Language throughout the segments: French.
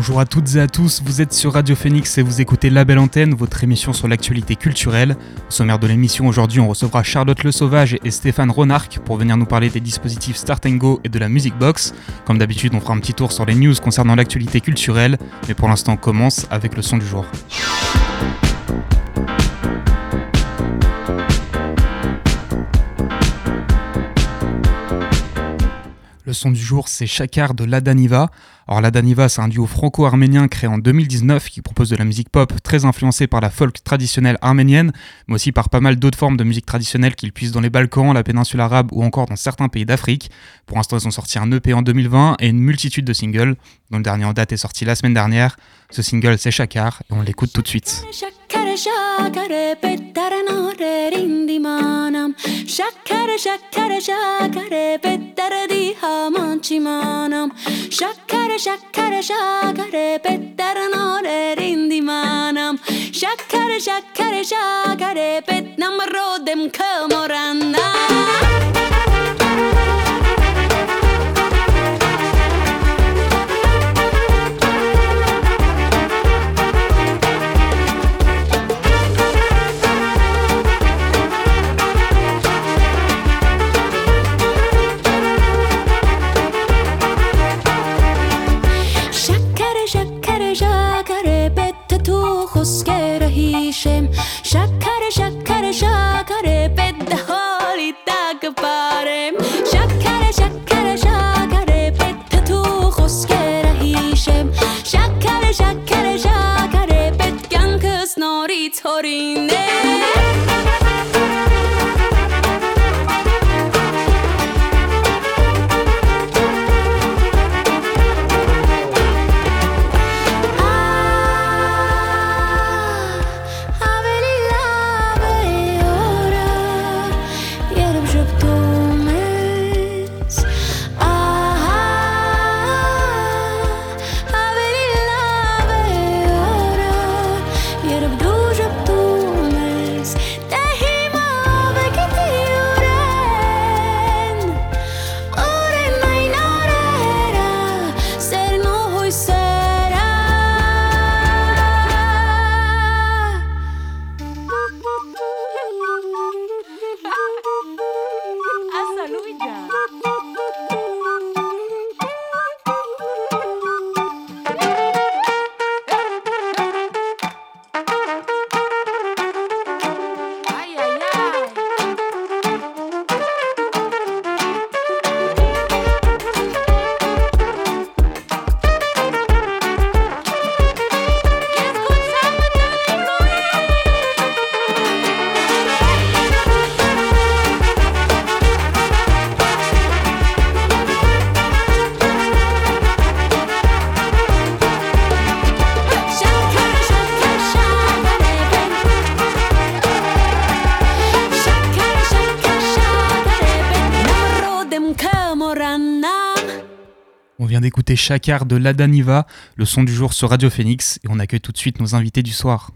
Bonjour à toutes et à tous, vous êtes sur Radio Phoenix et vous écoutez La Belle Antenne, votre émission sur l'actualité culturelle. Au sommaire de l'émission aujourd'hui, on recevra Charlotte Le Sauvage et Stéphane Ronarc pour venir nous parler des dispositifs Start Go et de la Music Box. Comme d'habitude, on fera un petit tour sur les news concernant l'actualité culturelle, mais pour l'instant, on commence avec le son du jour. Le son du jour, c'est Chakar de Ladaniva. Alors Ladaniva, c'est un duo franco-arménien créé en 2019 qui propose de la musique pop très influencée par la folk traditionnelle arménienne, mais aussi par pas mal d'autres formes de musique traditionnelle qu'ils puissent dans les Balkans, la péninsule arabe ou encore dans certains pays d'Afrique. Pour l'instant, ils ont sorti un EP en 2020 et une multitude de singles, dont le dernier en date est sorti la semaine dernière. Ce single, c'est Chakar et on l'écoute tout de suite. shakara shakare petarno re rindimanam shakara shakare shakare pet namrodem kamoranda शक्खर शक्खर श vient d'écouter Chakar de Ladaniva, le son du jour sur Radio Phoenix, et on accueille tout de suite nos invités du soir.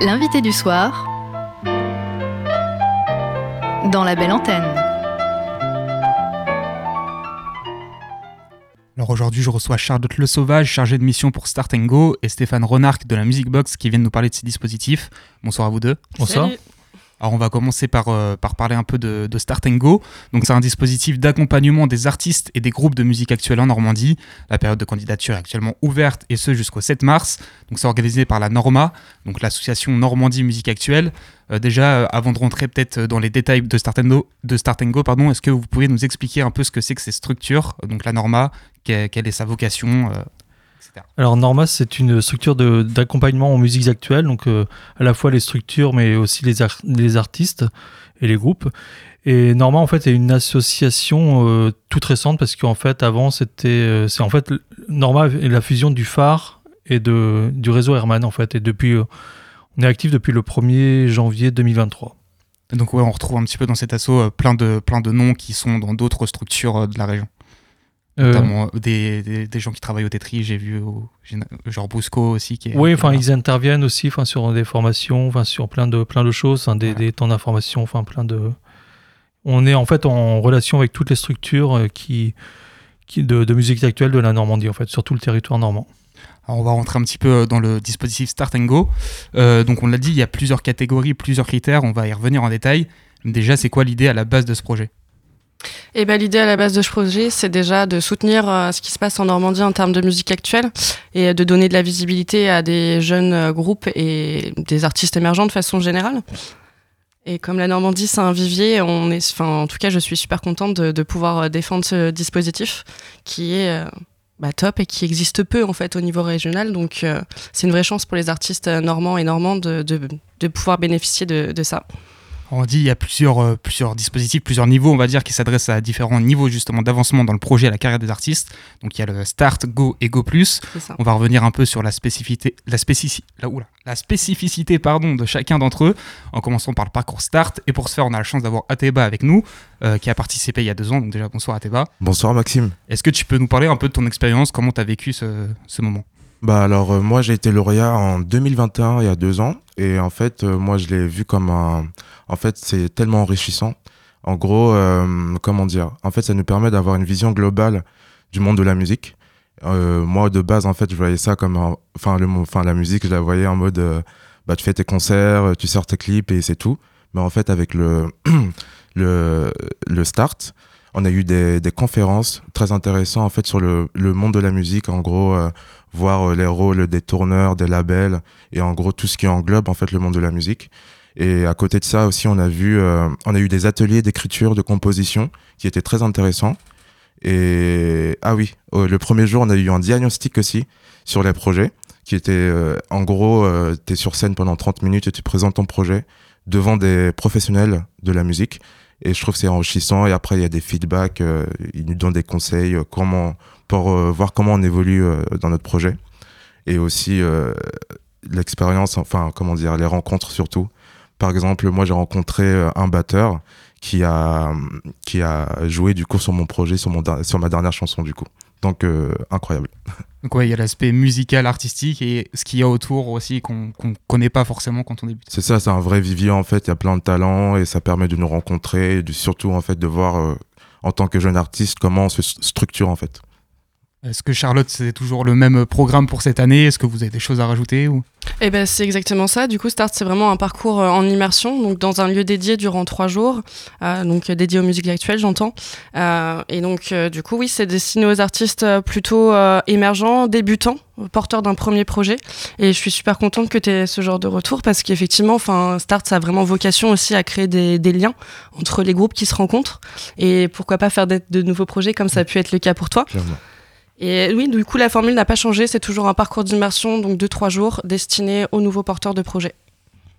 L'invité du soir dans La Belle Antenne. Alors aujourd'hui, je reçois Charlotte Le Sauvage, chargée de mission pour Start Go, et Stéphane Renarc de la Music Box qui viennent nous parler de ces dispositifs. Bonsoir à vous deux. Bonsoir. Alors on va commencer par, euh, par parler un peu de, de. Donc c'est un dispositif d'accompagnement des artistes et des groupes de musique actuelle en Normandie. La période de candidature est actuellement ouverte et ce jusqu'au 7 mars. Donc c'est organisé par la Norma, donc l'association Normandie Musique Actuelle. Euh, déjà, euh, avant de rentrer peut-être dans les détails de Start Start Go pardon, est-ce que vous pouvez nous expliquer un peu ce que c'est que ces structures, donc la Norma, que- quelle est sa vocation, etc. Alors Norma, c'est une structure d'accompagnement aux musiques actuelles, donc euh, à la fois les structures, mais aussi les, ar- les artistes et les groupes. Et Norma, en fait, est une association euh, toute récente parce qu'en fait, avant, c'était, euh, c'est en fait Norma est la fusion du phare et de, du réseau Herman en fait. Et depuis, euh, on est actif depuis le 1er janvier 2023. Et donc ouais, on retrouve un petit peu dans cet assaut plein de plein de noms qui sont dans d'autres structures de la région. Euh, Notamment euh, des, des, des gens qui travaillent au Tetris, j'ai vu au- genre Bousco aussi qui est oui, enfin ils interviennent aussi, enfin sur des formations, enfin sur plein de plein de choses, hein, des, temps d'information, enfin plein de. On est en fait en relation avec toutes les structures euh, qui, qui de, de musique actuelle de la Normandie en fait, sur tout le territoire normand. Alors, on va rentrer un petit peu dans le dispositif Start and Go. Euh, donc on l'a dit, il y a plusieurs catégories, plusieurs critères, on va y revenir en détail. Déjà, c'est quoi l'idée à la base de ce projet? Et ben, l'idée à la base de ce projet, c'est déjà de soutenir euh, ce qui se passe en Normandie en termes de musique actuelle et de donner de la visibilité à des jeunes euh, groupes et des artistes émergents de façon générale. Et comme la Normandie, c'est un vivier, enfin, en tout cas, je suis super contente de, pouvoir euh, défendre ce dispositif qui est bah, top et qui existe peu en fait au niveau régional. Donc, c'est une vraie chance pour les artistes normands et normandes de, pouvoir bénéficier de ça. On dit il y a plusieurs, euh, plusieurs dispositifs, plusieurs niveaux, on va dire, qui s'adressent à différents niveaux justement d'avancement dans le projet, à la carrière des artistes. Donc il y a le Start, Go et Go Plus. On va revenir un peu sur la spécificité, la oula, la spécificité pardon, de chacun d'entre eux, en commençant par le parcours Start. Et pour ce faire, on a la chance d'avoir Ateba avec nous, euh, qui a participé il y a deux ans. Donc déjà, bonsoir Ateba. Bonsoir Maxime. Est-ce que tu peux nous parler un peu de ton expérience, comment tu as vécu ce, ce moment? Bah alors euh, moi j'ai été lauréat en 2021 il y a deux ans. Et en fait euh, moi je l'ai vu comme un en fait c'est tellement enrichissant. En gros euh, comment dire? En fait ça nous permet d'avoir une vision globale du monde de la musique. Euh, moi de base en fait je voyais ça comme un- enfin le enfin la musique je la voyais en mode euh, bah tu fais tes concerts tu sors tes clips et c'est tout. Mais en fait avec le le le start on a eu des, des conférences très intéressantes en fait sur le, le monde de la musique. En gros euh, voir euh, les rôles des tourneurs, des labels et en gros tout ce qui englobe en fait le monde de la musique. Et à côté de ça aussi, on a vu, euh, on a eu des ateliers d'écriture, de composition qui étaient très intéressants. Et ah oui, euh, le premier jour, on a eu un diagnostic aussi sur les projets qui était euh, en gros, euh, tu es sur scène pendant 30 minutes et tu présentes ton projet devant des professionnels de la musique. Et je trouve que c'est enrichissant. Et après, il y a des feedbacks, euh, ils nous donnent des conseils, comment, pour euh, voir comment on évolue euh, dans notre projet. Et aussi euh, l'expérience, enfin, comment dire, les rencontres surtout. Par exemple, moi, j'ai rencontré un batteur qui a, qui a joué du coup sur mon projet, sur, mon, sur ma dernière chanson du coup. Donc, euh, incroyable. Donc ouais, il y a l'aspect musical, artistique et ce qu'il y a autour aussi qu'on qu'on connaît pas forcément quand on débute. C'est ça, c'est un vrai vivier en fait. Il y a plein de talents et ça permet de nous rencontrer et de, surtout en fait de voir euh, en tant que jeune artiste comment on se structure en fait. Est-ce que Charlotte, c'est toujours le même programme pour cette année? Est-ce que vous avez des choses à rajouter ou... Eh ben, c'est exactement ça. Du coup, Start, c'est vraiment un parcours euh, en immersion, donc dans un lieu dédié durant trois jours, euh, donc euh, dédié aux musiques actuelles, j'entends. Euh, et donc, euh, du coup, oui, c'est destiné aux artistes plutôt euh, émergents, débutants, porteurs d'un premier projet. Et je suis super contente que tu aies ce genre de retour parce qu'effectivement, enfin, Start, ça a vraiment vocation aussi à créer des, des liens entre les groupes qui se rencontrent. Et pourquoi pas faire de nouveaux projets comme ça a pu être le cas pour toi. Clairement. Et oui, du coup, la formule n'a pas changé. C'est toujours un parcours d'immersion, donc de trois jours, destiné aux nouveaux porteurs de projets.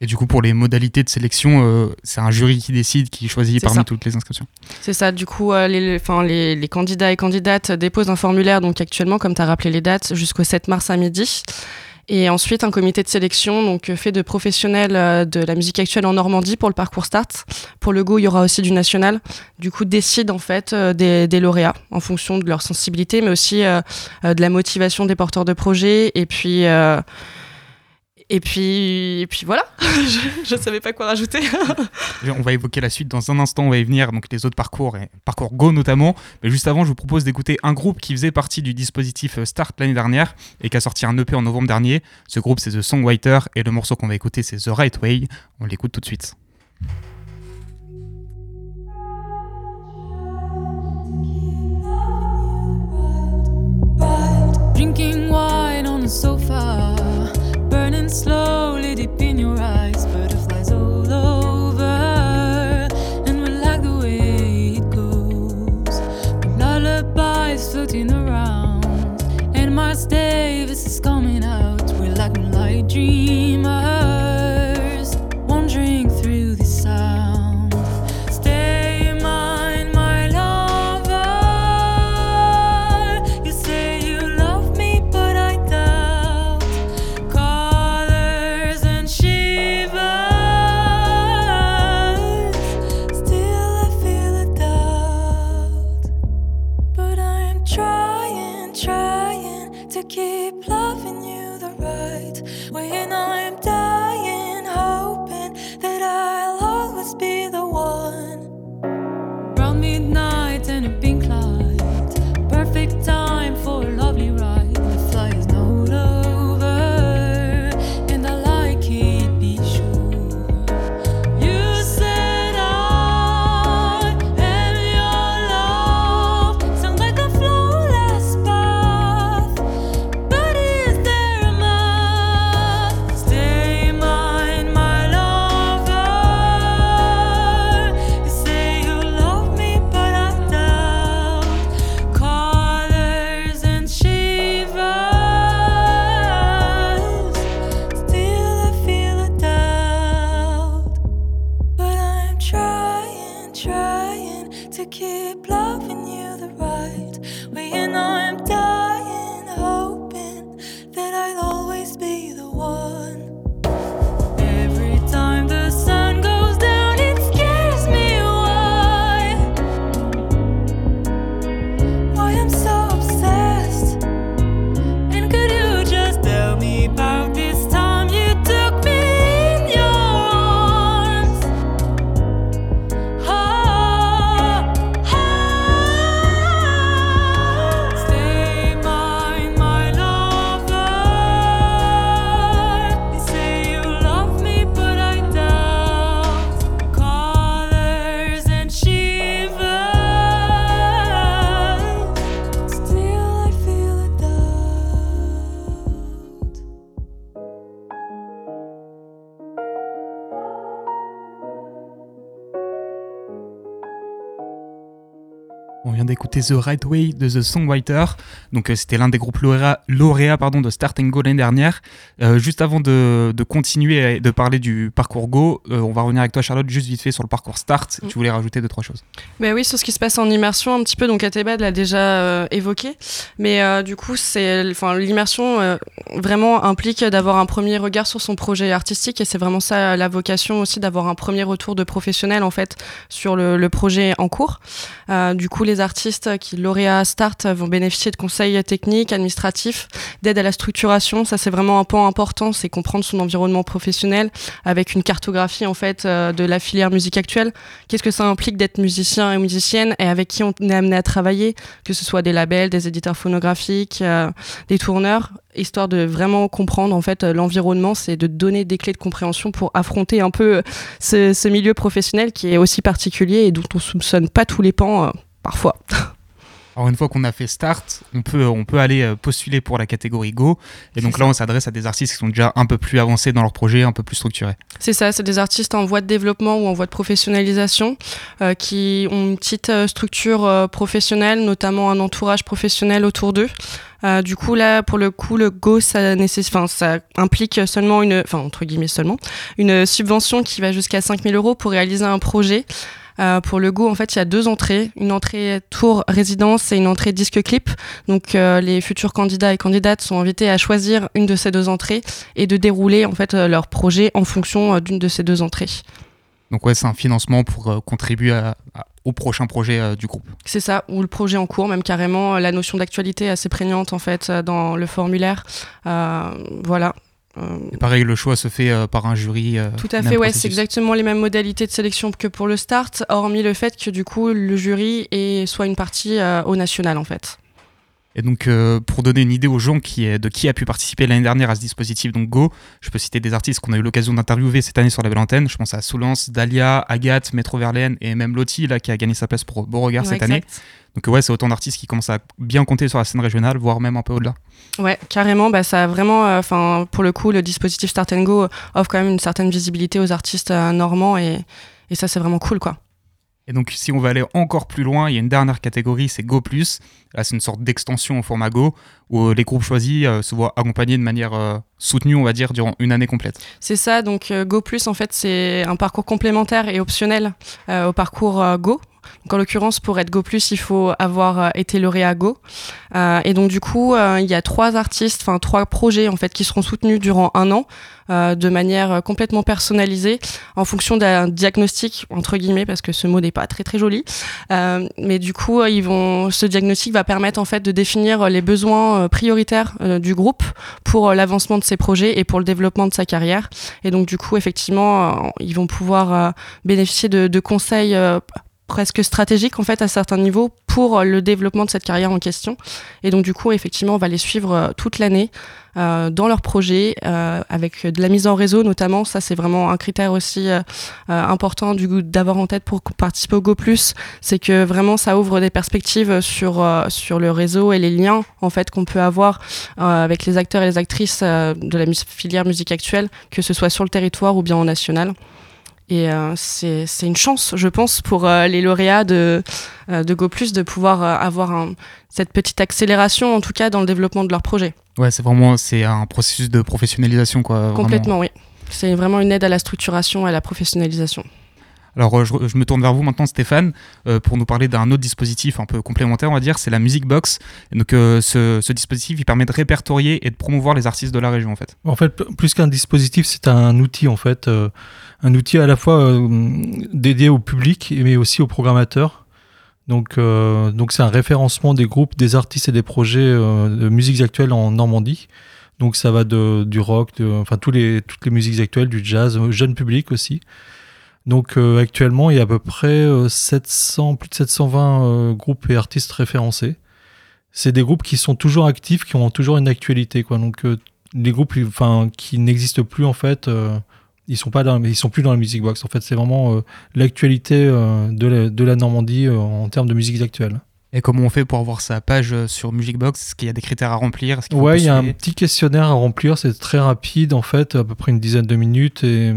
Et du coup, pour les modalités de sélection, euh, c'est un jury qui décide, qui choisit parmi ça. toutes les inscriptions. C'est ça, du coup, euh, les, les candidats et candidates déposent un formulaire, donc actuellement, comme tu as rappelé les dates, jusqu'au 7 mars à midi. Et ensuite, un comité de sélection donc, euh, fait de professionnels euh, de la musique actuelle en Normandie pour le parcours Start. Pour le Go, il y aura aussi du national. Du coup, décide en fait euh, des, des lauréats en fonction de leur sensibilité, mais aussi de la motivation des porteurs de projets. Et puis, et puis, et puis voilà, je ne savais pas quoi rajouter. On va évoquer la suite dans un instant, on va y venir, donc les autres parcours, et parcours Go notamment. Mais juste avant, je vous propose d'écouter un groupe qui faisait partie du dispositif Start l'année dernière et qui a sorti un EP en novembre dernier. Ce groupe, c'est The Songwriter et le morceau qu'on va écouter, c'est The Right Way. On l'écoute tout de suite. Drinking wine on the sofa, burning slowly deep in your eyes. Butterflies all over, and we like the way it goes. Lullabies floating around, and Miles Davis is coming out. We're like moonlight dreamers, D'écouter The Right Way de The Songwriter. Donc euh, c'était l'un des groupes lauréats, lauréats pardon, de Start and Go l'année dernière. Euh, juste avant de, de continuer et de parler du parcours Go, euh, on va revenir avec toi Charlotte juste vite fait sur le parcours Start. Mm. Tu voulais rajouter deux trois choses. Ben oui, sur ce qui se passe en immersion, un petit peu, donc Atebad l'a déjà euh, évoqué. Mais du coup, c'est, l'immersion vraiment implique d'avoir un premier regard sur son projet artistique et c'est vraiment ça la vocation aussi d'avoir un premier retour de professionnel en fait sur le, le projet en cours. Du coup, les artistes qui lauréats Start vont bénéficier de conseils techniques, administratifs, d'aide à la structuration. Ça, c'est vraiment un point important, c'est comprendre son environnement professionnel avec une cartographie en fait euh, de la filière musique actuelle qu'est-ce que ça implique d'être musicien et musicienne et avec qui on est amené à travailler, que ce soit des labels, des éditeurs phonographiques, euh, des tourneurs, histoire de vraiment comprendre en fait euh, l'environnement, c'est de donner des clés de compréhension pour affronter un peu euh, ce, milieu professionnel qui est aussi particulier et dont on soupçonne pas tous les pans euh, parfois. Alors une fois qu'on a fait Start, on peut, on peut aller euh, postuler pour la catégorie Go. Et donc là, on s'adresse à des artistes qui sont déjà un peu plus avancés dans leur projet, un peu plus structurés. C'est ça, c'est des artistes en voie de développement ou en voie de professionnalisation euh, qui ont une petite euh, structure euh, professionnelle, notamment un entourage professionnel autour d'eux. Euh, du coup, là, pour le coup, le Go, ça, nécessite, enfin, ça implique seulement une, enfin, entre guillemets seulement, une subvention qui va jusqu'à 5000 euros pour réaliser un projet. Euh, pour le Go, en fait, il y a deux entrées, une entrée tour résidence et une entrée disque clip. Donc, euh, les futurs candidats et candidates sont invités à choisir une de ces deux entrées et de dérouler en fait euh, leur projet en fonction d'une de ces deux entrées. Donc ouais, c'est un financement pour euh, contribuer à- à- au prochain projet euh, du groupe. C'est ça, ou le projet en cours, même carrément. La notion d'actualité est assez prégnante en fait dans le formulaire. Euh, voilà. Euh, Et pareil, le choix se fait euh, par un jury. euh, Tout à fait, ouais, c'est exactement les mêmes modalités de sélection que pour le start, hormis le fait que du coup le jury est soit une partie euh, au national en fait. Et donc, euh, pour donner une idée aux gens qui est, de qui a pu participer l'année dernière à ce dispositif, donc Go, je peux citer des artistes qu'on a eu l'occasion d'interviewer cette année sur la belle antenne. Je pense à Soulance, Dahlia, Agathe, Métro Verlaine et même Lottie, là, qui a gagné sa place pour Beauregard Ouais, cette année. Donc, ouais, c'est autant d'artistes qui commencent à bien compter sur la scène régionale, voire même un peu au-delà. Ouais, carrément, bah, ça a vraiment, euh, enfin, pour le coup, le dispositif Start and Go offre quand même une certaine visibilité aux artistes euh, normands et, et ça c'est vraiment cool quoi. Et donc, si on veut aller encore plus loin, il y a une dernière catégorie, c'est Go. Là, c'est une sorte d'extension au format Go, où euh, les groupes choisis euh, se voient accompagnés de manière euh, soutenue, on va dire, durant une année complète. C'est ça, donc euh, Go en fait, c'est un parcours complémentaire et optionnel au parcours Go. Donc, en l'occurrence, pour être Go+, il faut avoir euh, été lauréat Go. Euh, et donc, du coup, euh, il y a trois artistes, enfin trois projets en fait, qui seront soutenus durant un an euh, de manière euh, complètement personnalisée en fonction d'un diagnostic entre guillemets parce que ce mot n'est pas très très joli mais du coup ils vont ce diagnostic va permettre en fait de définir les besoins prioritaires du groupe pour l'avancement de ses projets et pour le développement de sa carrière et donc du coup effectivement ils vont pouvoir bénéficier de, de conseils presque stratégiques en fait à certains niveaux pour euh, le développement de cette carrière en question. Et donc du coup effectivement on va les suivre euh, toute l'année euh, dans leurs projets euh, avec de la mise en réseau notamment. Ça c'est vraiment un critère aussi euh, euh, important du d'avoir en tête pour participer au Go c'est que vraiment ça ouvre des perspectives sur sur le réseau et les liens en fait qu'on peut avoir avec les acteurs et les actrices de la filière musique actuelle que ce soit sur le territoire ou bien en national et euh, c'est une chance, je pense, pour euh, les lauréats de, euh, de Go de pouvoir euh, avoir un- cette petite accélération, en tout cas, dans le développement de leur projet. Ouais, c'est vraiment c'est un processus de professionnalisation quoi. vraiment. Complètement, oui. C'est vraiment une aide à la structuration et à la professionnalisation. Alors euh, je, me tourne vers vous maintenant Stéphane euh, pour nous parler d'un autre dispositif un peu complémentaire on va dire, c'est la Music Box. Donc euh, ce, dispositif il permet de répertorier et de promouvoir les artistes de la région en fait. En fait, plus qu'un dispositif, c'est un outil en fait, un outil à la fois dédié au public mais aussi aux programmateurs. Donc, donc c'est un référencement des groupes, des artistes et des projets de musiques actuelles en Normandie. Donc ça va de, du rock, enfin tous les, toutes les musiques actuelles, du jazz, jeune public aussi. Donc euh, actuellement, il y a à peu près euh, 700, plus de 720 euh, groupes et artistes référencés. C'est des groupes qui sont toujours actifs, qui ont toujours une actualité. Quoi. Donc euh, les groupes enfin, qui n'existent plus en fait, euh, ils sont pas dans, ils sont plus dans la music box. En fait, c'est vraiment euh, l'actualité euh, de, la, de la Normandie euh, en termes de musiques actuelles. Et comment on fait pour avoir sa page euh, sur Music Box? Est-ce qu'il y a des critères à remplir? Faut Ouais, il y a un petit questionnaire à remplir, c'est très rapide en fait, à peu près une dizaine de minutes et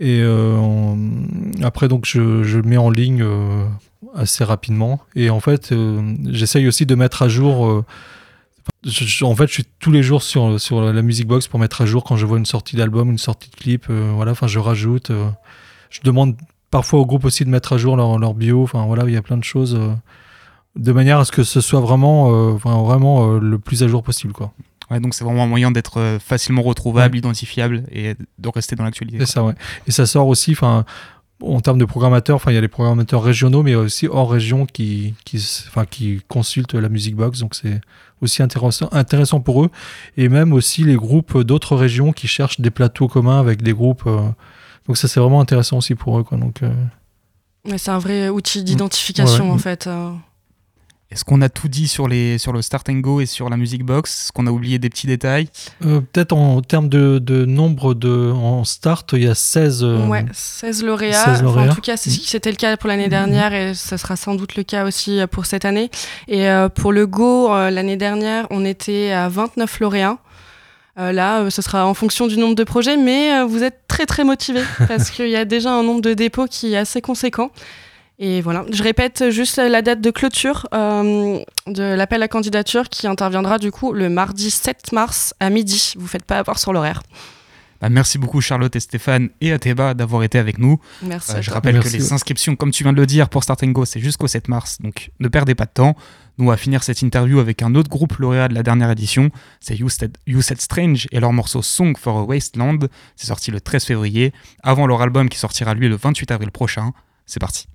et euh, après donc je, je mets en ligne euh, assez rapidement et en fait euh, j'essaye aussi de mettre à jour. en fait, je suis tous les jours sur sur la music box pour mettre à jour quand je vois une sortie d'album, une sortie de clip. voilà, enfin je rajoute. je demande parfois au groupe aussi de mettre à jour leur, leur bio. Enfin voilà, il y a plein de choses. de manière à ce que ce soit vraiment, vraiment le plus à jour possible. Quoi. Ouais, donc c'est vraiment un moyen d'être euh, facilement retrouvable, identifiable et de rester dans l'actualité. C'est ça, ouais. Et ça sort aussi, enfin, en termes de programmateurs, enfin, il y a les programmateurs régionaux, mais aussi hors région qui, qui, s- enfin, qui consultent la Music Box. Donc c'est aussi intéressant, intéressant pour eux. Et même aussi les groupes d'autres régions qui cherchent des plateaux communs avec des groupes. euh, donc ça, c'est vraiment intéressant aussi pour eux. Quoi. Donc, euh, c'est un vrai outil d'identification, Ouais. en fait. euh. Est-ce qu'on a tout dit sur, les, sur le Start and Go et sur la Music Box? Est-ce qu'on a oublié des petits détails? Euh, Peut-être en termes de, de nombre de, en start, il y a 16. euh, Ouais, 16 lauréats. 16 Enfin, lauréats. en tout cas, c'est- c'était le cas pour l'année Mhm. dernière et ce sera sans doute le cas aussi euh, pour cette année. Et euh, pour le Go, euh, l'année dernière, on était à 29 lauréats. Euh, là, euh, ce sera en fonction du nombre de projets, mais euh, vous êtes très très motivés parce qu'il y a déjà un nombre de dépôts qui est assez conséquent. Et voilà, je répète juste la date de clôture euh, de l'appel à candidature qui interviendra du coup le mardi 7 mars à midi. Vous faites pas avoir sur l'horaire. Bah, Merci beaucoup Charlotte et Stéphane et Athéba d'avoir été avec nous. Merci. Euh, je rappelle Merci. que les inscriptions, comme tu viens de le dire, pour Start and Go, c'est jusqu'au 7 mars, donc ne perdez pas de temps. Nous, on va finir cette interview avec un autre groupe lauréat de la dernière édition, c'est You Said, You Said Strange et leur morceau Song for a Wasteland. C'est sorti le 13 février, avant leur album qui sortira lui le 28 avril prochain. C'est parti.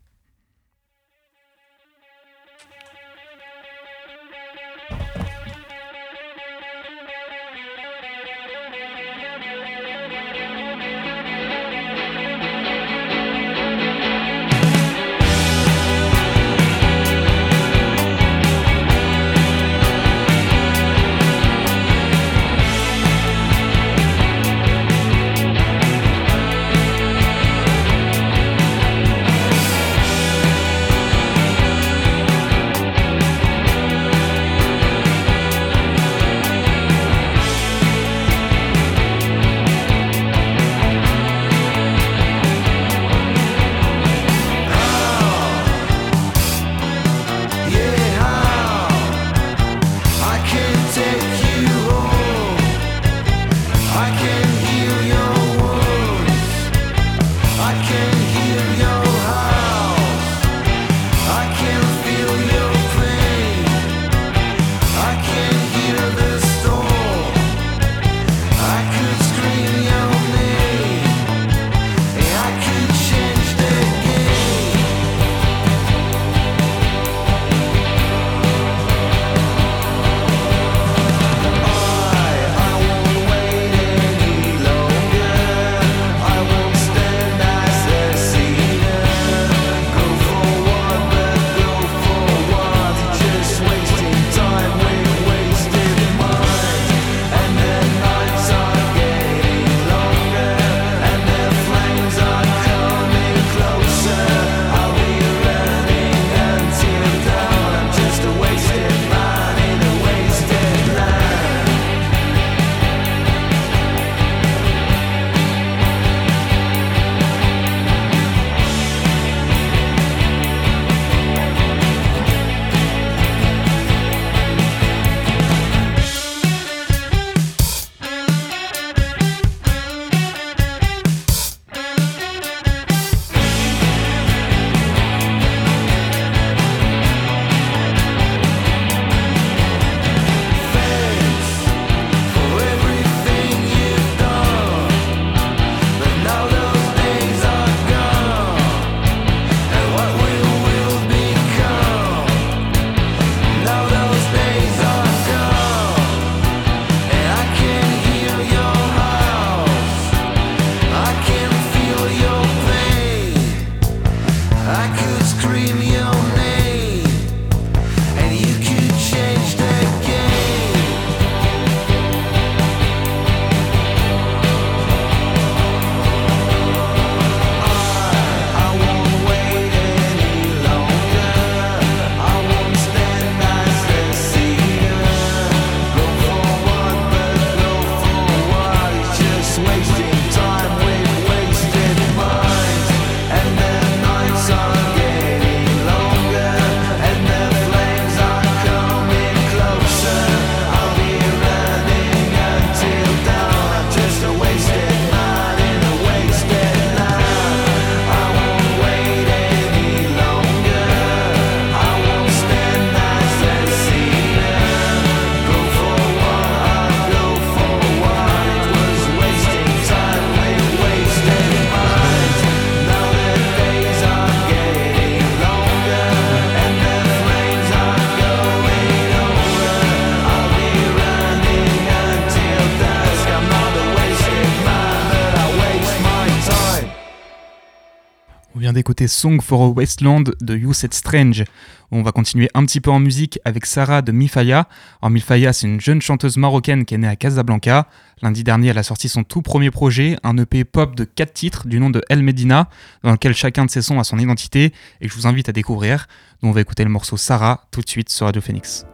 D'écouter Song for a Wasteland de You Said Strange. On va continuer un petit peu en musique avec Sarah de Mifaya. Alors Mifaya, c'est une jeune chanteuse marocaine qui est née à Casablanca. Lundi dernier, elle a sorti son tout premier projet, un EP pop de 4 titres du nom de El Medina, dans lequel chacun de ses sons a son identité et que je vous invite à découvrir. On va écouter le morceau Sarah tout de suite sur Radio Phoenix.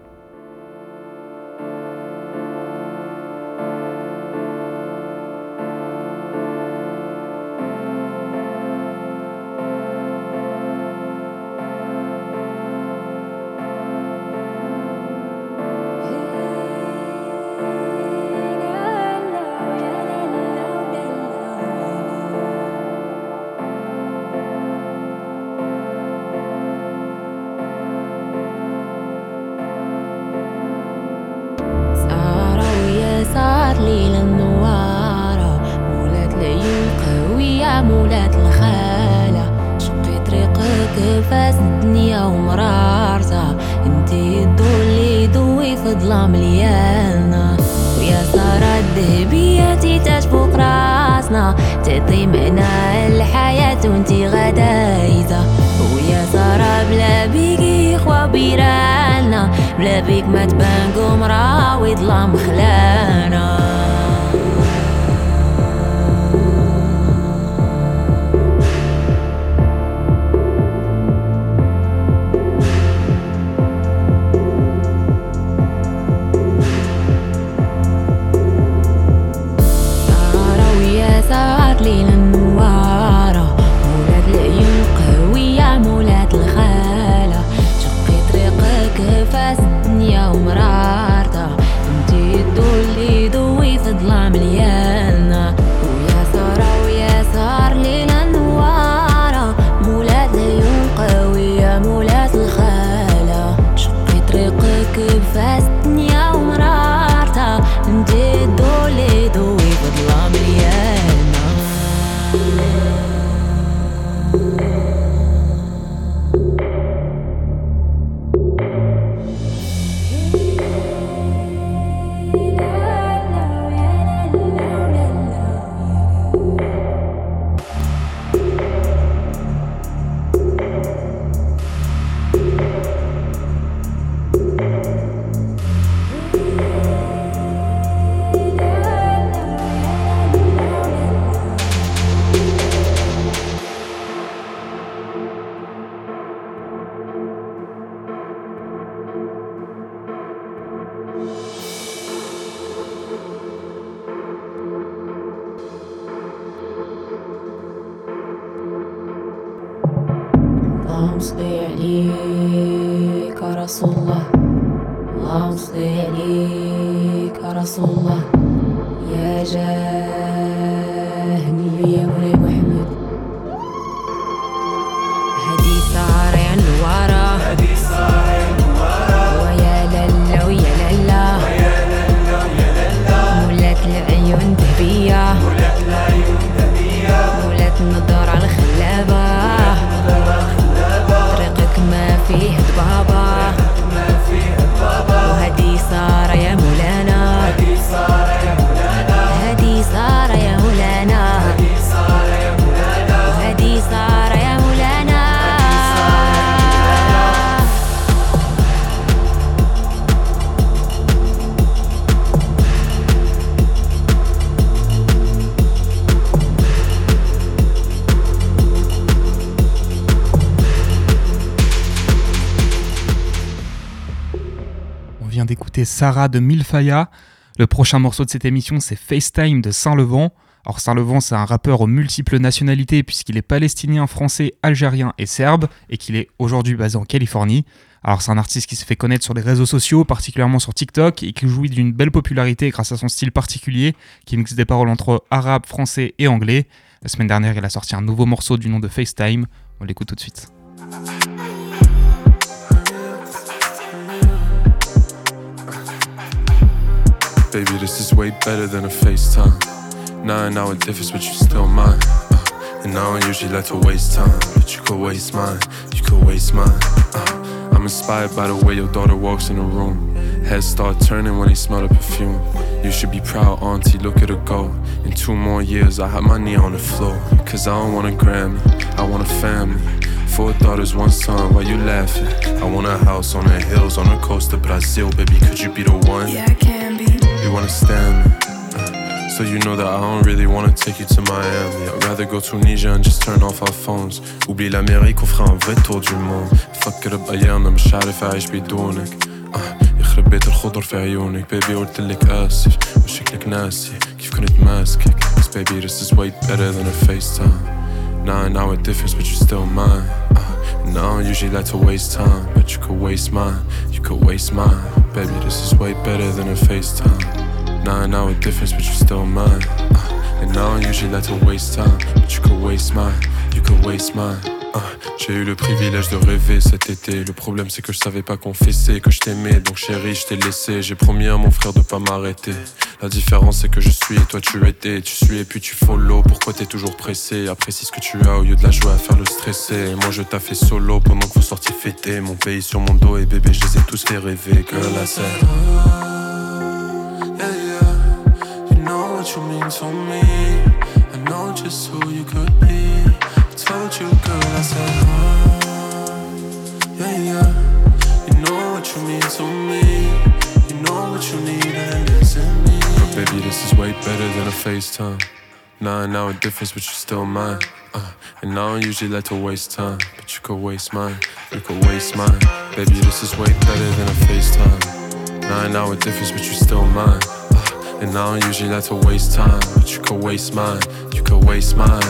Sarah de Milfaya. Le prochain morceau de cette émission, c'est FaceTime de Saint-Levant. Alors Saint-Levant, c'est un rappeur aux multiples nationalités puisqu'il est palestinien, français, algérien et serbe et qu'il est aujourd'hui basé en Californie. Alors c'est un artiste qui se fait connaître sur les réseaux sociaux, particulièrement sur TikTok, et qui jouit d'une belle popularité grâce à son style particulier, qui mixe des paroles entre arabe, français et anglais. La semaine dernière, il a sorti un nouveau morceau du nom de FaceTime. On l'écoute tout de suite. Baby, this is way better than a FaceTime. Nine hour difference, but you still mine. Uh, and I don't usually like to waste time, but you could waste mine. You could waste mine. Uh, I'm inspired by the way your daughter walks in the room. Heads start turning when they smell the perfume. You should be proud, auntie, look at her go. In two more years, I have my knee on the floor. Cause I don't want a Grammy, I want a family. Four daughters, one son, why you laughing? I want a house on the hills, on the coast of Brazil, baby, could you be the one? Yeah, I can be You understand me? Uh, So you know that I don't really wanna take you to Miami. I'd rather go Tunisia and just turn off our phones. Oublie l'Amérique, on fera un vrai tour du monde. فكر بأيامنا مش عارف أعيش بدونك. آه، يخرب بيت الخضر في عيونك بيبي قلتلك آسف وشكلك ناسي كيف كنت ماسكك Cause baby this is way better than a FaceTime Nine hour difference but you're still mine uh, And I don't usually like to waste time But you could waste mine, you could waste mine Baby this is way better than a FaceTime Nine hour difference but you're still mine. Uh, And I don't usually to waste time But you could waste mine, you could waste mine. Uh, J'ai eu le privilège de rêver cet été. Le problème c'est que je savais pas confesser Que je t'aimais. Donc chérie je t'ai laissé. J'ai promis à mon frère de pas m'arrêter. La différence c'est que je suis et toi tu étais. Tu suis et puis tu follow. Pourquoi t'es toujours pressé? Apprécie ce que tu as au lieu de la jouer à faire le stressé moi je t'ai fait solo pendant que vous sortiez fêter Mon pays sur mon dos et bébé je les ai tous fait rêver. Girl I said what you mean to me. I know just who you could be. I told you, girl, I said, oh, yeah, yeah. You know what you mean to me. You know what you need, and it's in me. But baby, this is way better than a FaceTime. Nine hour difference, but you're still mine. Uh, and I don't usually like to waste time, but you could waste mine. You could waste mine. Baby, this is way better than a FaceTime. Nine hour difference, but you're still mine. And I don't usually like to waste time, but you could waste mine. You could waste mine.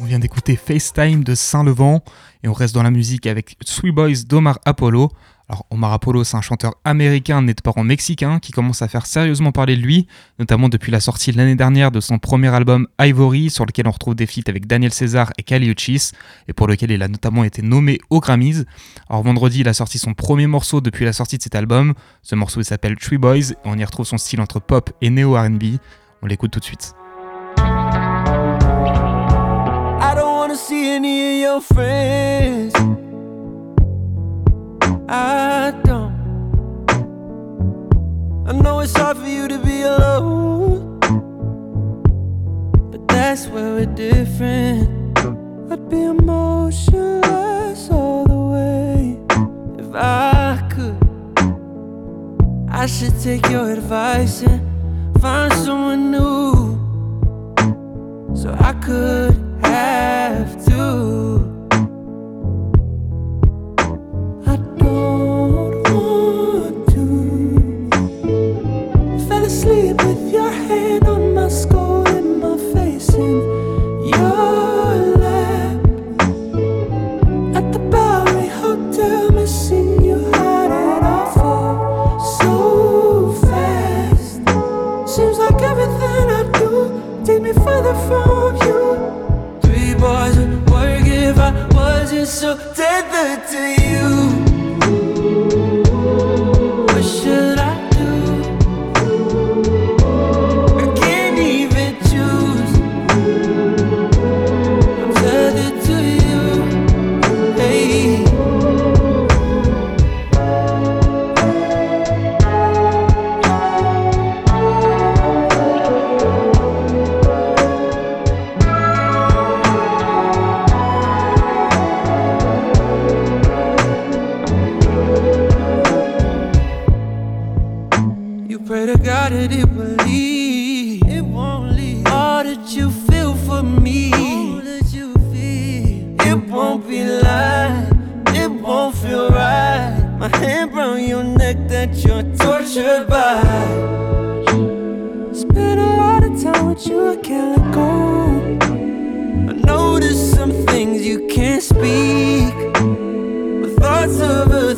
On vient d'écouter FaceTime de Saint-Levant et on reste dans la musique avec Sweet Boys d'Omar Apollo. Alors Omar Apollo, c'est un chanteur américain né de parents mexicains qui commence à faire sérieusement parler de lui, notamment depuis la sortie l'année dernière de son premier album Ivory, sur lequel on retrouve des feats avec Daniel César et Kali Uchis, et pour lequel il a notamment été nommé aux Grammys. Alors vendredi, il a sorti son premier morceau depuis la sortie de cet album. Ce morceau s'appelle Three Boys, et on y retrouve son style entre pop et néo R&B. On l'écoute tout de suite. I don't see any of your friends. I don't. I know it's hard for you to be alone, but that's where we're different. I'd be emotionless all the way if I could. I should take your advice and find someone new so I could have to. That it will leave. It won't leave. All that you feel for me. All that you feel. It won't be light. It won't feel right. My hand around your neck that you're tortured by. Spent a lot of time with you, I can't let go. I know there's some things you can't speak. But thoughts of a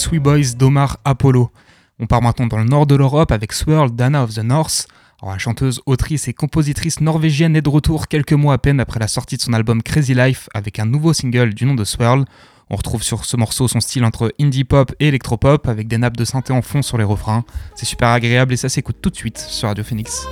Sweet Boys d'Omar Apollo. On part maintenant dans le nord de l'Europe avec Swirl Dana of the North. La chanteuse, autrice et compositrice norvégienne est de retour quelques mois à peine après la sortie de son album Crazy Life avec un nouveau single du nom de Swirl. On retrouve sur ce morceau son style entre indie pop et electropop avec des nappes de synthé en fond sur les refrains. C'est super agréable et ça s'écoute tout de suite sur Radio Phoenix.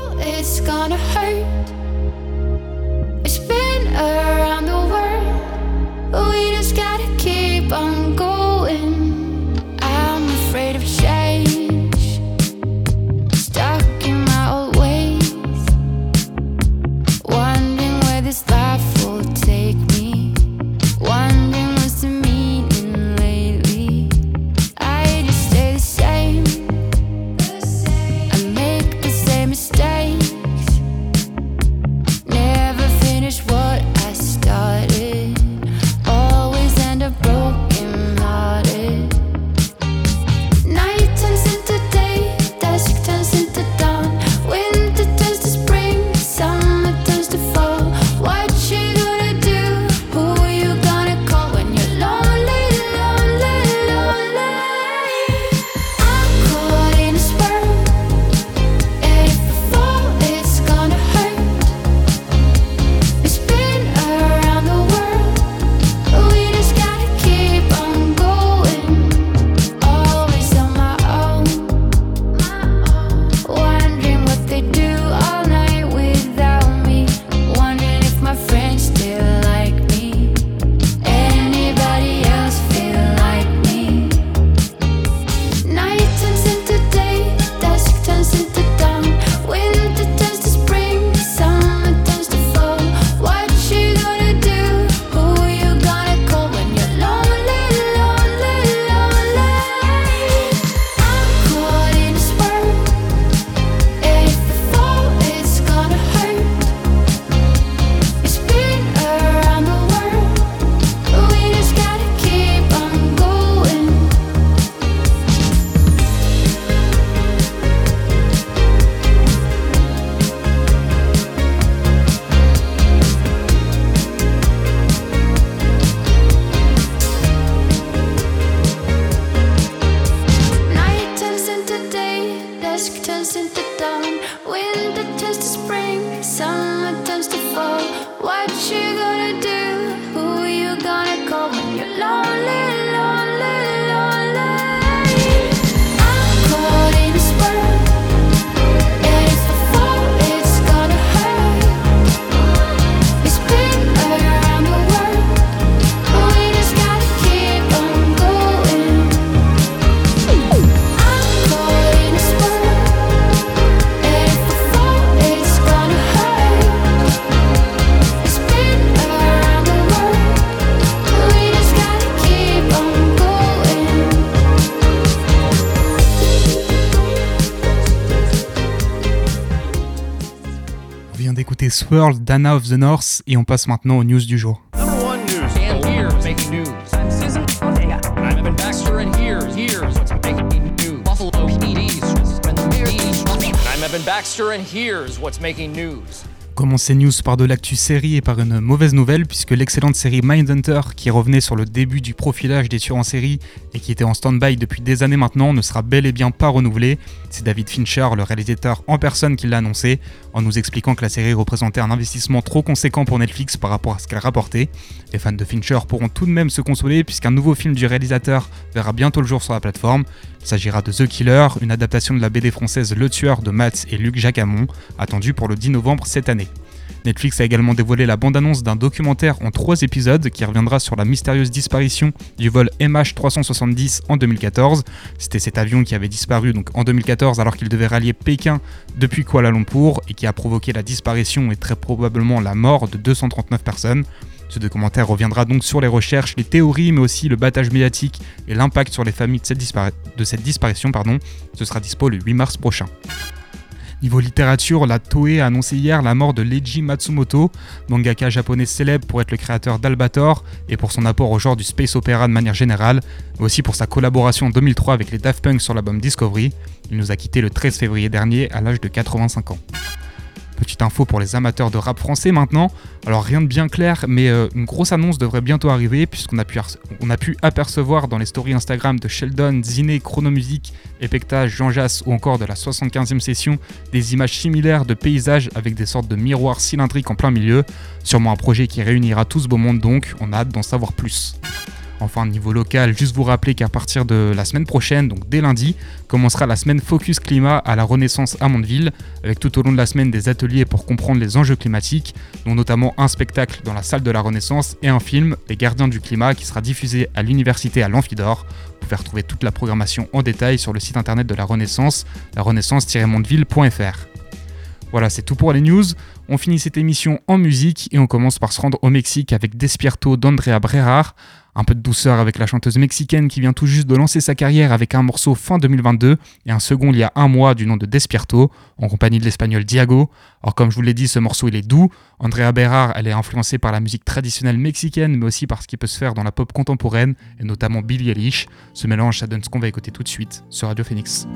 Vient d'écouter Swirl Dana of the North et on passe maintenant aux news du jour. Number one news. And here's making news. I'm Susan Ortega. I'm Evan Baxter, and here's here's what's making news. Making news. Par de l'actu série et par une mauvaise nouvelle puisque l'excellente série Mindhunter qui revenait sur le début du profilage des tueurs en série et qui était en stand-by depuis des années maintenant ne sera bel et bien pas renouvelée. C'est David Fincher, le réalisateur en personne qui l'a annoncé en nous expliquant que la série représentait un investissement trop conséquent pour Netflix par rapport à ce qu'elle rapportait. Les fans de Fincher pourront tout de même se consoler puisqu'un nouveau film du réalisateur verra bientôt le jour sur la plateforme. Il s'agira de The Killer, une adaptation de la BD française Le Tueur de Matt et Luc Jacamon, attendue pour le 10 novembre cette année. Netflix a également dévoilé la bande-annonce d'un documentaire en trois épisodes qui reviendra sur la mystérieuse disparition du vol MH370 en 2014. C'était cet avion qui avait disparu donc en 2014 alors qu'il devait rallier Pékin depuis Kuala Lumpur et qui a provoqué la disparition et très probablement la mort de 239 personnes. Ce documentaire reviendra donc sur les recherches, les théories, mais aussi le battage médiatique et l'impact sur les familles de cette, disparition. Pardon. Ce sera dispo le 8 mars prochain. Niveau littérature, la Toei a annoncé hier la mort de Leiji Matsumoto, mangaka japonais célèbre pour être le créateur d'Albator et pour son apport au genre du space opera de manière générale, mais aussi pour sa collaboration en 2003 avec les Daft Punk sur l'album Discovery. Il nous a quitté le 13 février dernier à l'âge de 85 ans. Petite info pour les amateurs de rap français maintenant. Alors rien de bien clair, mais euh, une grosse annonce devrait bientôt arriver puisqu'on a, pu apercevoir dans les stories Instagram de Sheldon, Ziné, Chronomusique, Epectage, Jean Jass ou encore de la 75e session des images similaires de paysages avec des sortes de miroirs cylindriques en plein milieu. Sûrement un projet qui réunira tout ce beau monde donc, on a hâte d'en savoir plus. Enfin, niveau local, juste vous rappeler qu'à partir de la semaine prochaine, donc dès lundi, commencera la semaine Focus Climat à la Renaissance à Mondeville, avec tout au long de la semaine des ateliers pour comprendre les enjeux climatiques, dont notamment un spectacle dans la salle de la Renaissance et un film, Les Gardiens du Climat, qui sera diffusé à l'université à l'Amphidor. Vous pouvez retrouver toute la programmation en détail sur le site internet de la Renaissance, la renaissance-mondeville.fr. Voilà, c'est tout pour les news. On finit cette émission en musique et on commence par se rendre au Mexique avec Despierto d'Andrea Brerar. Un peu de douceur avec la chanteuse mexicaine qui vient tout juste de lancer sa carrière avec un morceau fin 2022 et un second il y a un mois du nom de Despierto, en compagnie de l'espagnol Diago. Alors comme je vous l'ai dit, ce morceau il est doux. Andrea Berrar, elle est influencée par la musique traditionnelle mexicaine, mais aussi par ce qui peut se faire dans la pop contemporaine, et notamment Billie Eilish. Ce mélange, ça donne ce qu'on va écouter tout de suite sur Radio Phoenix.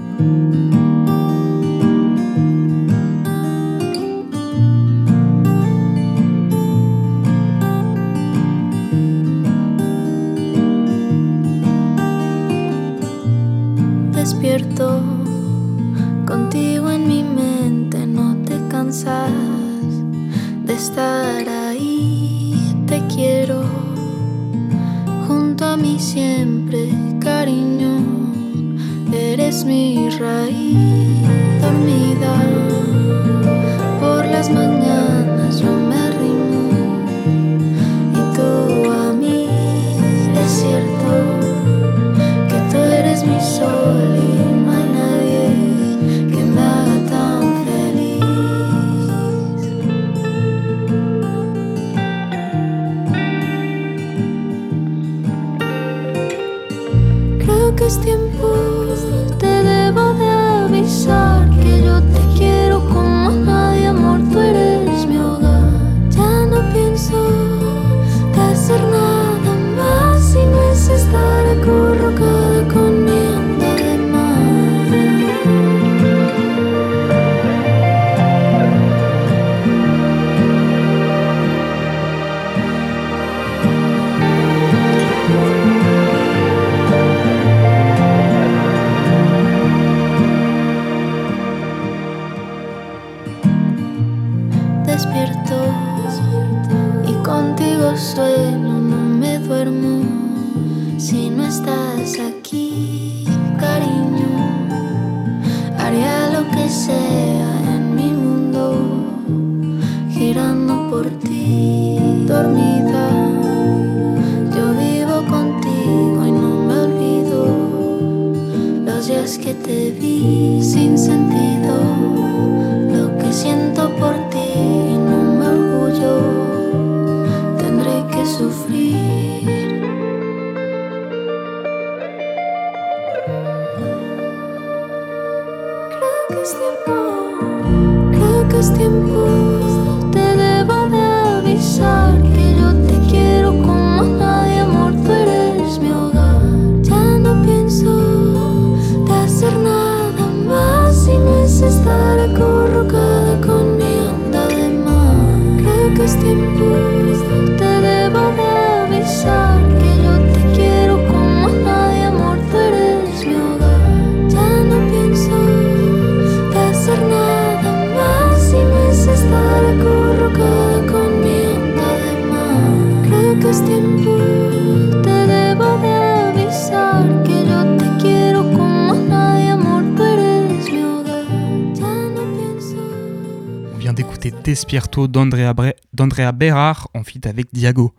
Despierto d'Andrea Berard en feat avec Diago.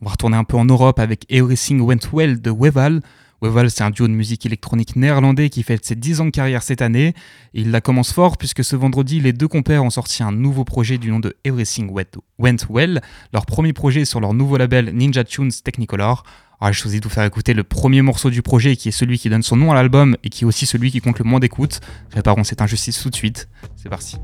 On va retourner un peu en Europe avec Everything Went Well de Weval. Weval, c'est un duo de musique électronique néerlandais qui fête ses 10 ans de carrière cette année. Il la commence fort puisque ce vendredi, les deux compères ont sorti un nouveau projet du nom de Everything Went Well. Leur premier projet sur leur nouveau label Ninja Tunes Technicolor. Alors, j'ai choisi de vous faire écouter le premier morceau du projet qui est celui qui donne son nom à l'album et qui est aussi celui qui compte le moins d'écoute. Réparons cette injustice tout de suite. C'est parti.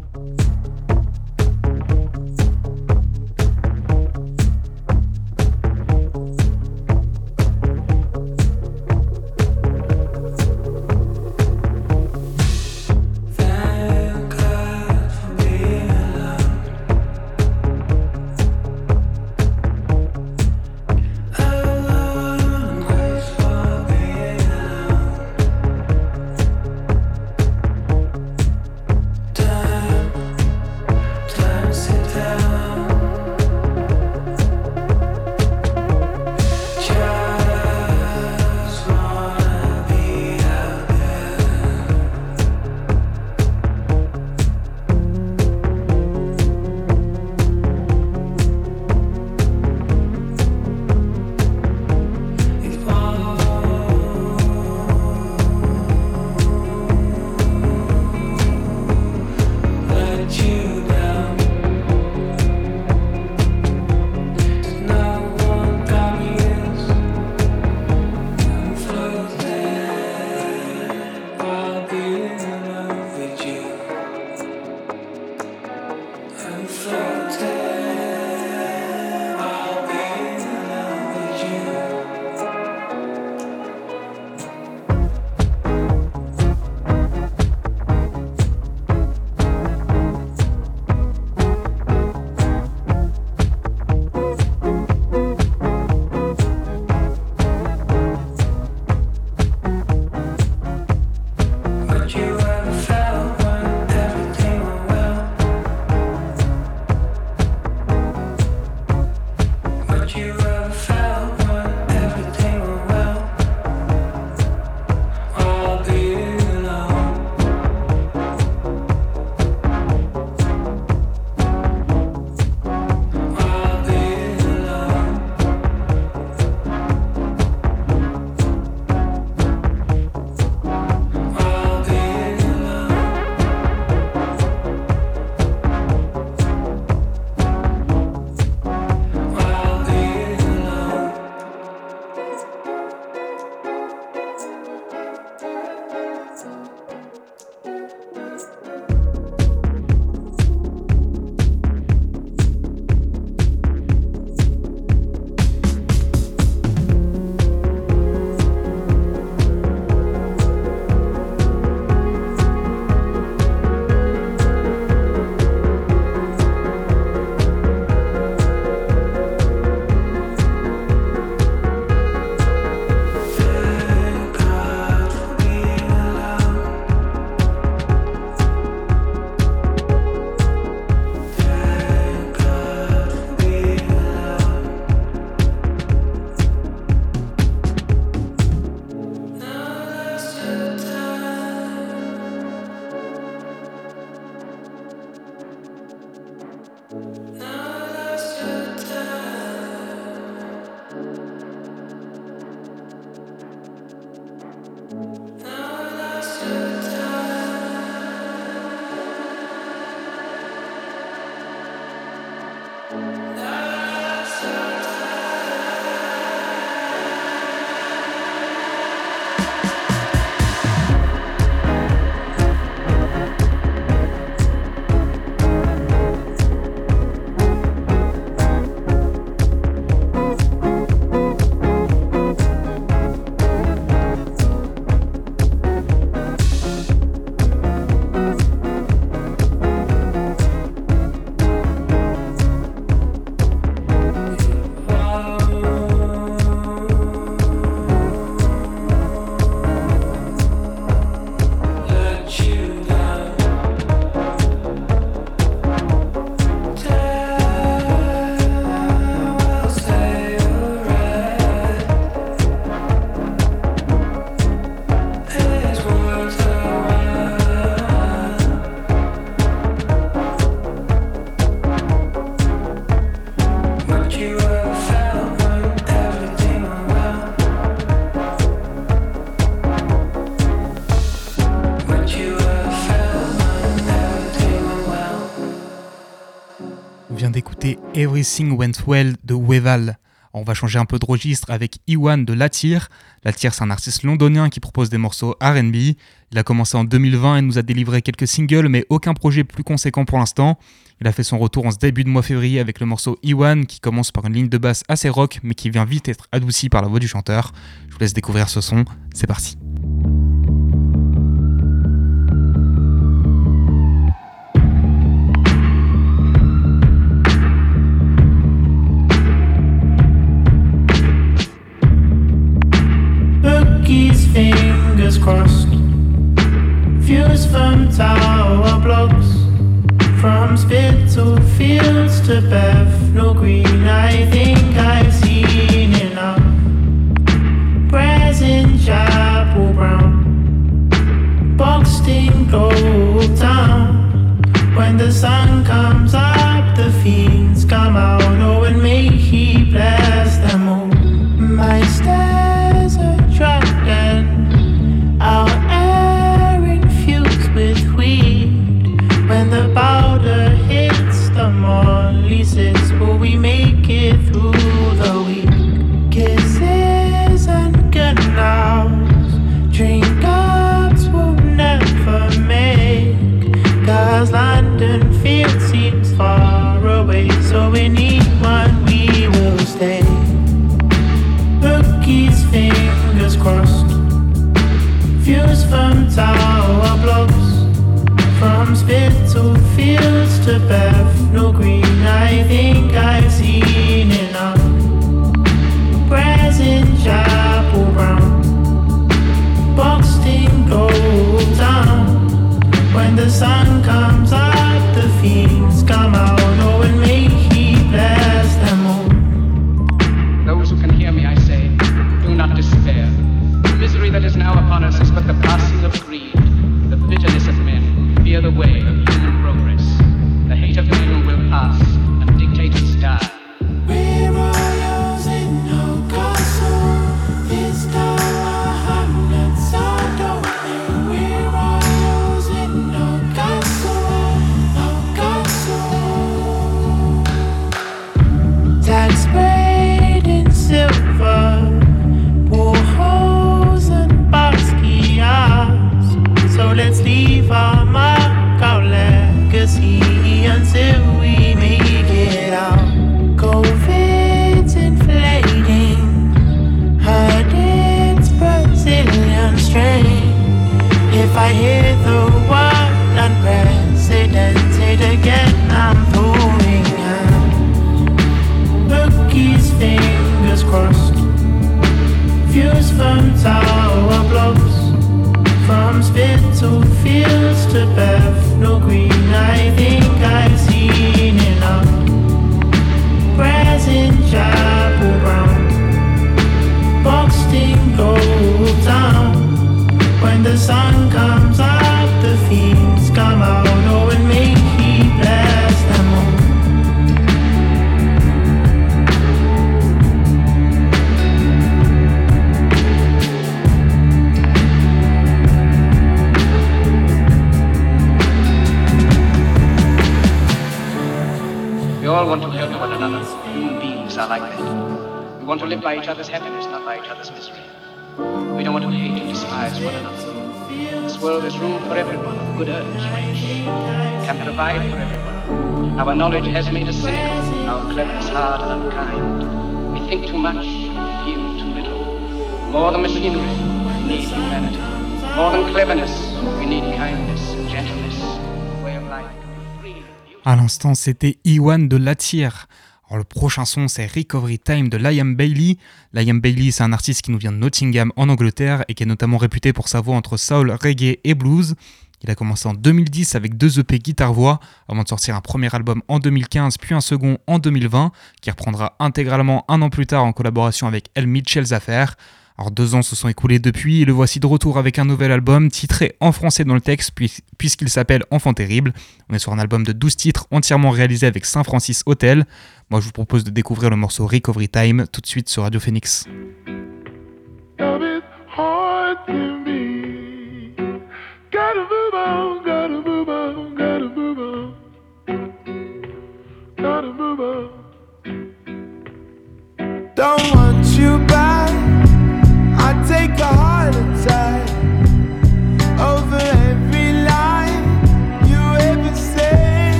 Everything Went Well de Weval. On va changer un peu de registre avec Iwan de Latir. Latir, c'est un artiste londonien qui propose des morceaux RB. Il a commencé en 2020 et nous a délivré quelques singles, mais aucun projet plus conséquent pour l'instant. Il a fait son retour en ce début de mois février avec le morceau Iwan qui commence par une ligne de basse assez rock, mais qui vient vite être adoucie par la voix du chanteur. Je vous laisse découvrir ce son. C'est parti. Views from tower blocks. From Spitalfields to Bethnal Green. I think I've seen legacy until we make it out. COVID's inflating, strain. If I hear the word unprecedented again, I'm out. Fingers crossed. Views from Spitalfields to Bethnal Green, I think I've like. We want to live by each other's happiness, not by each other's misery. We don't want to hate and despise one another. This world is room for everyone, good and rich. Can provide for everyone. Our knowledge has made us cynical, our cleverness hard and unkind. We think too much, feel too little. More than machinery, we need humanity. More than cleverness, we need kindness, gentleness, way of life. À l'instant, c'était Iwan de. Alors, le prochain son, c'est Recovery Time de Liam Bailey. Liam Bailey, c'est un artiste qui nous vient de Nottingham en Angleterre et qui est notamment réputé pour sa voix entre soul, reggae et blues. Il a commencé en 2010 avec deux EP guitare-voix avant de sortir un premier album en 2015 puis un second en 2020 qui reprendra intégralement un an plus tard en collaboration avec El Mitchell's Affair. Alors deux ans se sont écoulés depuis et le voici de retour avec un nouvel album titré en français dans le texte puis- puisqu'il s'appelle Enfant terrible. On est sur un album de 12 titres entièrement réalisé avec Saint-Francis Hotel. Moi je vous propose de découvrir le morceau Recovery Time tout de suite sur Radio Phoenix. Don't want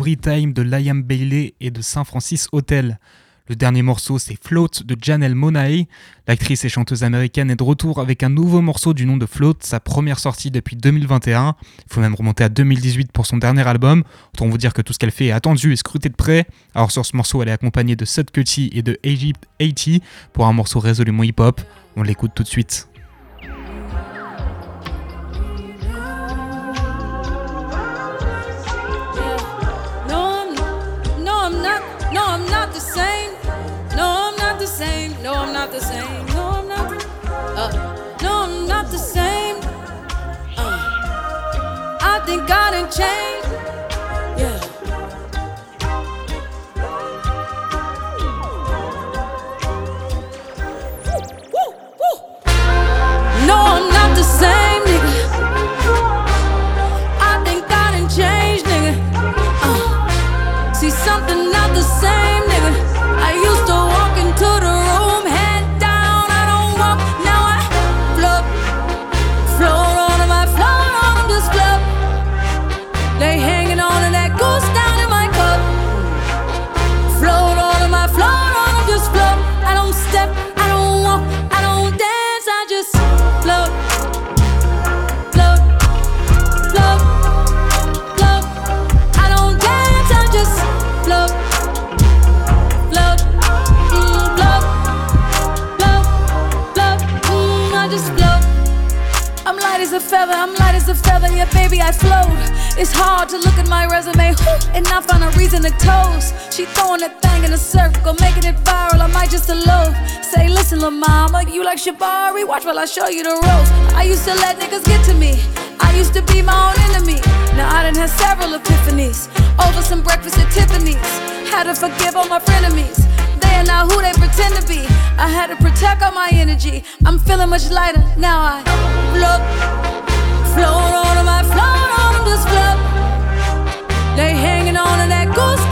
Time de Liam Bailey et de Saint Francis Hotel. Le dernier morceau, c'est Float de Janelle Monae. L'actrice et chanteuse américaine est de retour avec un nouveau morceau du nom de Float, sa première sortie depuis 2021. Il faut même remonter à 2018 pour son dernier album. Autant vous dire que tout ce qu'elle fait est attendu et scruté de près. Alors sur ce morceau, elle est accompagnée de Sud Cutty et de Egypt 80 pour un morceau résolument hip-hop. On l'écoute tout de suite. The same. No, I'm not. Uh, no, I'm not the same. Uh, I think I done changed. As a feather, I'm light as a feather, yeah, baby, I float. It's hard to look at my resume whew, and not find a reason to toast. She throwing that thing in a circle, making it viral, I might just a elope. Say, listen, lil' mama, you like Shabari? Watch while I show you the ropes. I used to let niggas get to me. I used to be my own enemy. Now I done had several epiphanies over some breakfast at Tiffany's. Had to forgive all my frenemies. Are not who they pretend to be. I had to protect all my energy. I'm feeling much lighter now. I float, float on 'em, I float on 'em, just float. They hanging on to that goose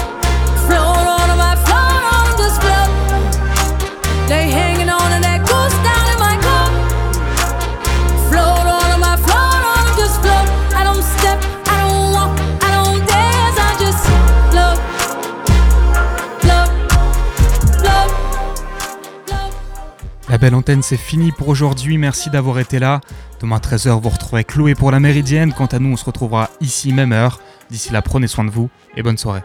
La belle antenne, c'est fini pour aujourd'hui. Merci d'avoir été là. Demain 13h, vous retrouverez Chloé pour la Méridienne. Quant à nous, on se retrouvera ici, même heure. D'ici là, prenez soin de vous et bonne soirée.